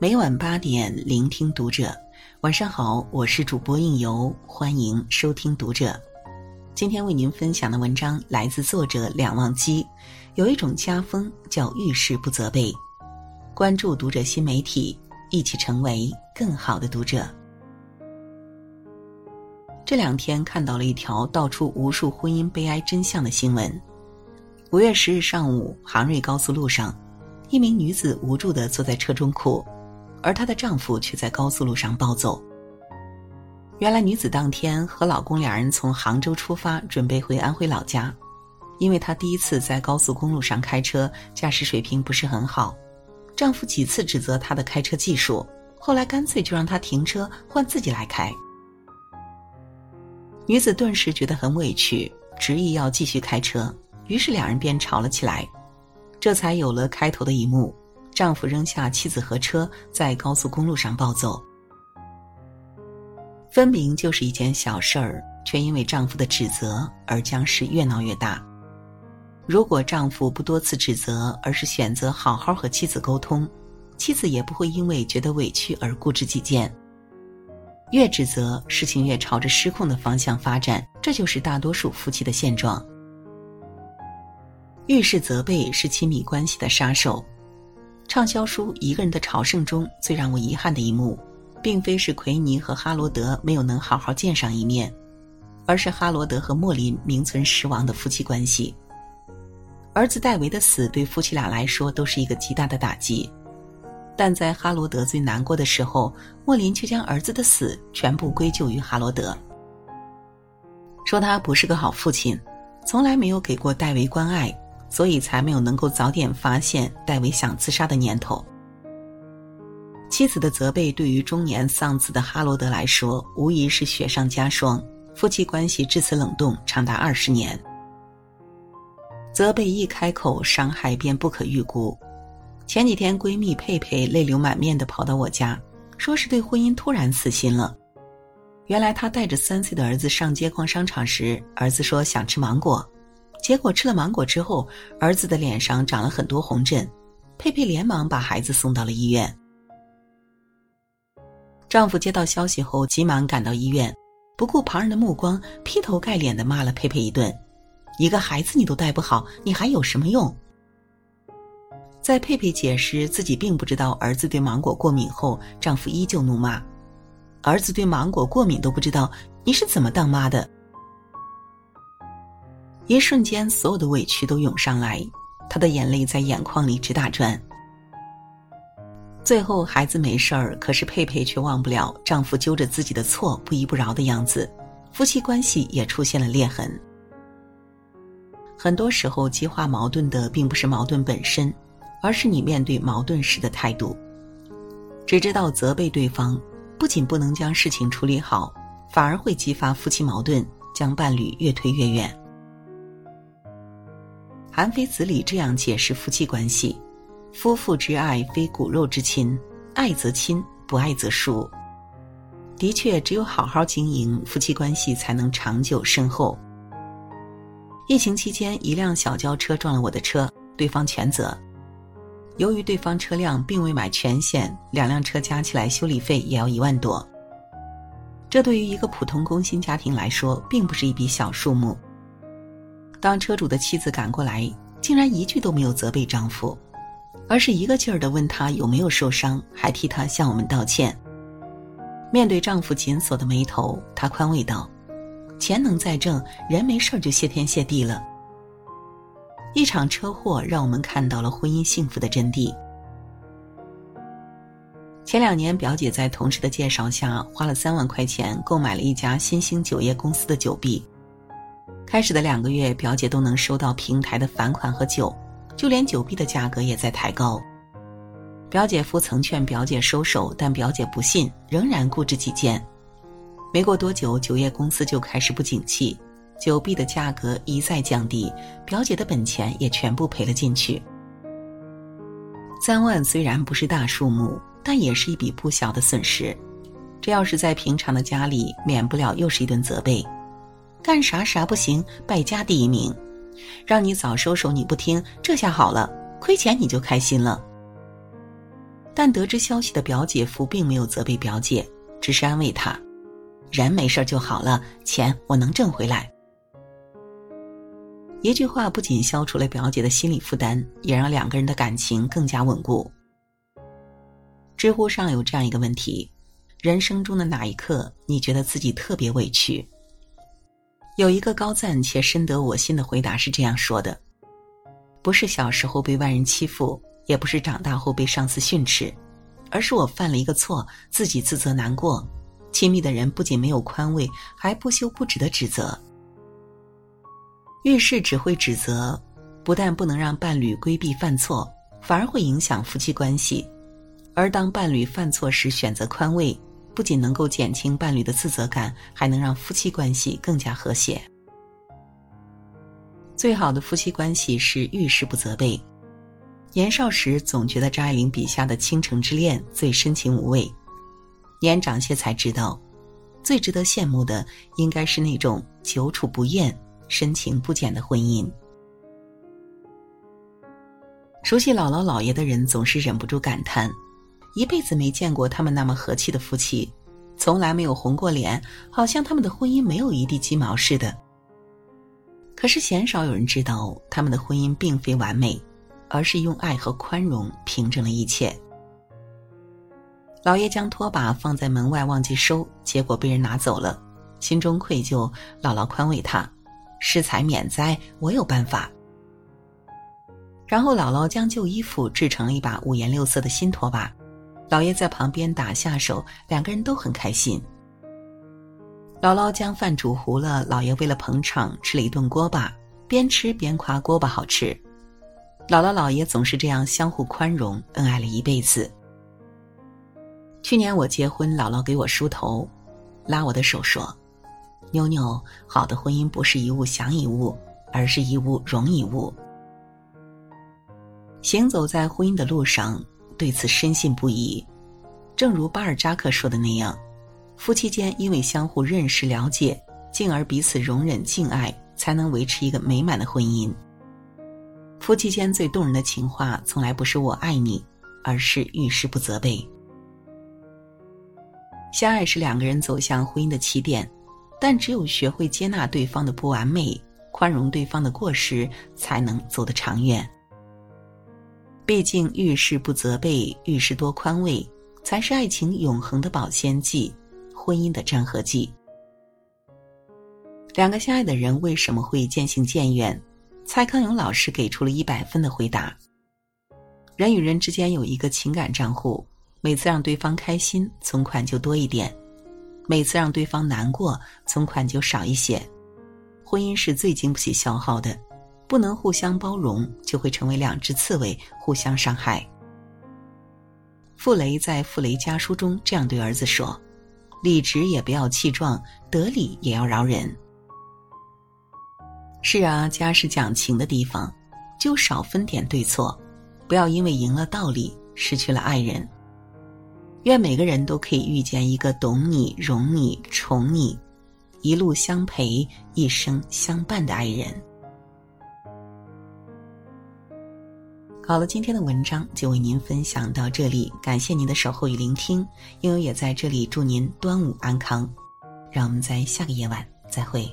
每晚八点，聆听读者。晚上好，我是主播应由，欢迎收听读者。今天为您分享的文章来自作者两忘机。有一种家风叫遇事不责备。关注读者新媒体，一起成为更好的读者。这两天看到了一条道出无数婚姻悲哀真相的新闻。五月十日上午，杭瑞高速路上，一名女子无助的坐在车中哭。而她的丈夫却在高速路上暴走。原来，女子当天和老公两人从杭州出发，准备回安徽老家。因为她第一次在高速公路上开车，驾驶水平不是很好。丈夫几次指责她的开车技术，后来干脆就让她停车，换自己来开。女子顿时觉得很委屈，执意要继续开车，于是两人便吵了起来，这才有了开头的一幕。丈夫扔下妻子和车，在高速公路上暴走。分明就是一件小事儿，却因为丈夫的指责而将事越闹越大。如果丈夫不多次指责，而是选择好好和妻子沟通，妻子也不会因为觉得委屈而固执己见。越指责，事情越朝着失控的方向发展，这就是大多数夫妻的现状。遇事责备是亲密关系的杀手。畅销书《一个人的朝圣》中最让我遗憾的一幕，并非是奎尼和哈罗德没有能好好见上一面，而是哈罗德和莫林名存实亡的夫妻关系。儿子戴维的死对夫妻俩来说都是一个极大的打击，但在哈罗德最难过的时候，莫林却将儿子的死全部归咎于哈罗德，说他不是个好父亲，从来没有给过戴维关爱。所以才没有能够早点发现戴维想自杀的念头。妻子的责备对于中年丧子的哈罗德来说，无疑是雪上加霜。夫妻关系至此冷冻长达二十年。责备一开口，伤害便不可预估。前几天，闺蜜佩佩泪流满面的跑到我家，说是对婚姻突然死心了。原来她带着三岁的儿子上街逛商场时，儿子说想吃芒果。结果吃了芒果之后，儿子的脸上长了很多红疹，佩佩连忙把孩子送到了医院。丈夫接到消息后，急忙赶到医院，不顾旁人的目光，劈头盖脸的骂了佩佩一顿：“一个孩子你都带不好，你还有什么用？”在佩佩解释自己并不知道儿子对芒果过敏后，丈夫依旧怒骂：“儿子对芒果过敏都不知道，你是怎么当妈的？”一瞬间，所有的委屈都涌上来，她的眼泪在眼眶里直打转。最后，孩子没事儿，可是佩佩却忘不了丈夫揪着自己的错不依不饶的样子，夫妻关系也出现了裂痕。很多时候，激化矛盾的并不是矛盾本身，而是你面对矛盾时的态度。只知道责备对方，不仅不能将事情处理好，反而会激发夫妻矛盾，将伴侣越推越远。韩非子里这样解释夫妻关系：夫妇之爱非骨肉之亲，爱则亲，不爱则疏。的确，只有好好经营夫妻关系，才能长久深厚。疫情期间，一辆小轿车撞了我的车，对方全责。由于对方车辆并未买全险，两辆车加起来修理费也要一万多。这对于一个普通工薪家庭来说，并不是一笔小数目。当车主的妻子赶过来，竟然一句都没有责备丈夫，而是一个劲儿的问他有没有受伤，还替他向我们道歉。面对丈夫紧锁的眉头，她宽慰道：“钱能再挣，人没事就谢天谢地了。”一场车祸让我们看到了婚姻幸福的真谛。前两年，表姐在同事的介绍下，花了三万块钱购买了一家新兴酒业公司的酒币。开始的两个月，表姐都能收到平台的返款和酒，就连酒币的价格也在抬高。表姐夫曾劝表姐收手，但表姐不信，仍然固执己见。没过多久，酒业公司就开始不景气，酒币的价格一再降低，表姐的本钱也全部赔了进去。三万虽然不是大数目，但也是一笔不小的损失。这要是在平常的家里，免不了又是一顿责备。干啥啥不行，败家第一名，让你早收手你不听，这下好了，亏钱你就开心了。但得知消息的表姐夫并没有责备表姐，只是安慰她：“人没事就好了，钱我能挣回来。”一句话不仅消除了表姐的心理负担，也让两个人的感情更加稳固。知乎上有这样一个问题：人生中的哪一刻你觉得自己特别委屈？有一个高赞且深得我心的回答是这样说的：“不是小时候被外人欺负。”也不是长大后被上司训斥，而是我犯了一个错，自己自责难过，亲密的人不仅没有宽慰，还不休不止的指责。遇事只会指责，不但不能让伴侣规避犯错，反而会影响夫妻关系。而当伴侣犯错时选择宽慰，不仅能够减轻伴侣的自责感，还能让夫妻关系更加和谐。最好的夫妻关系是遇事不责备。年少时总觉得张爱玲笔下的倾城之恋最深情无畏，年长些才知道，最值得羡慕的应该是那种久处不厌、深情不减的婚姻。熟悉姥姥姥爷的人总是忍不住感叹，一辈子没见过他们那么和气的夫妻，从来没有红过脸，好像他们的婚姻没有一地鸡毛似的。可是鲜少有人知道，他们的婚姻并非完美。而是用爱和宽容平整了一切。老爷将拖把放在门外忘记收，结果被人拿走了，心中愧疚。姥姥宽慰他：“失财免灾，我有办法。”然后姥姥将旧衣服制成了一把五颜六色的新拖把，老爷在旁边打下手，两个人都很开心。姥姥将饭煮糊了，老爷为了捧场吃了一顿锅巴，边吃边夸锅巴好吃。姥姥姥爷总是这样相互宽容，恩爱了一辈子。去年我结婚，姥姥给我梳头，拉我的手说：“妞妞，好的婚姻不是一物降一物，而是一物容一物。”行走在婚姻的路上，对此深信不疑。正如巴尔扎克说的那样，夫妻间因为相互认识了解，进而彼此容忍敬爱，才能维持一个美满的婚姻。夫妻间最动人的情话，从来不是我爱你，而是遇事不责备。相爱是两个人走向婚姻的起点，但只有学会接纳对方的不完美，宽容对方的过失，才能走得长远。毕竟遇事不责备，遇事多宽慰，才是爱情永恒的保鲜剂，婚姻的粘合剂。两个相爱的人为什么会渐行渐远？蔡康永老师给出了一百分的回答：人与人之间有一个情感账户，每次让对方开心，存款就多一点；每次让对方难过，存款就少一些。婚姻是最经不起消耗的，不能互相包容，就会成为两只刺猬，互相伤害。傅雷在《傅雷家书》中这样对儿子说：“理直也不要气壮，得理也要饶人。”是啊，家是讲情的地方，就少分点对错，不要因为赢了道理失去了爱人。愿每个人都可以遇见一个懂你、容你、宠你，一路相陪、一生相伴的爱人。好了，今天的文章就为您分享到这里，感谢您的守候与聆听，悠悠也在这里祝您端午安康，让我们在下个夜晚再会。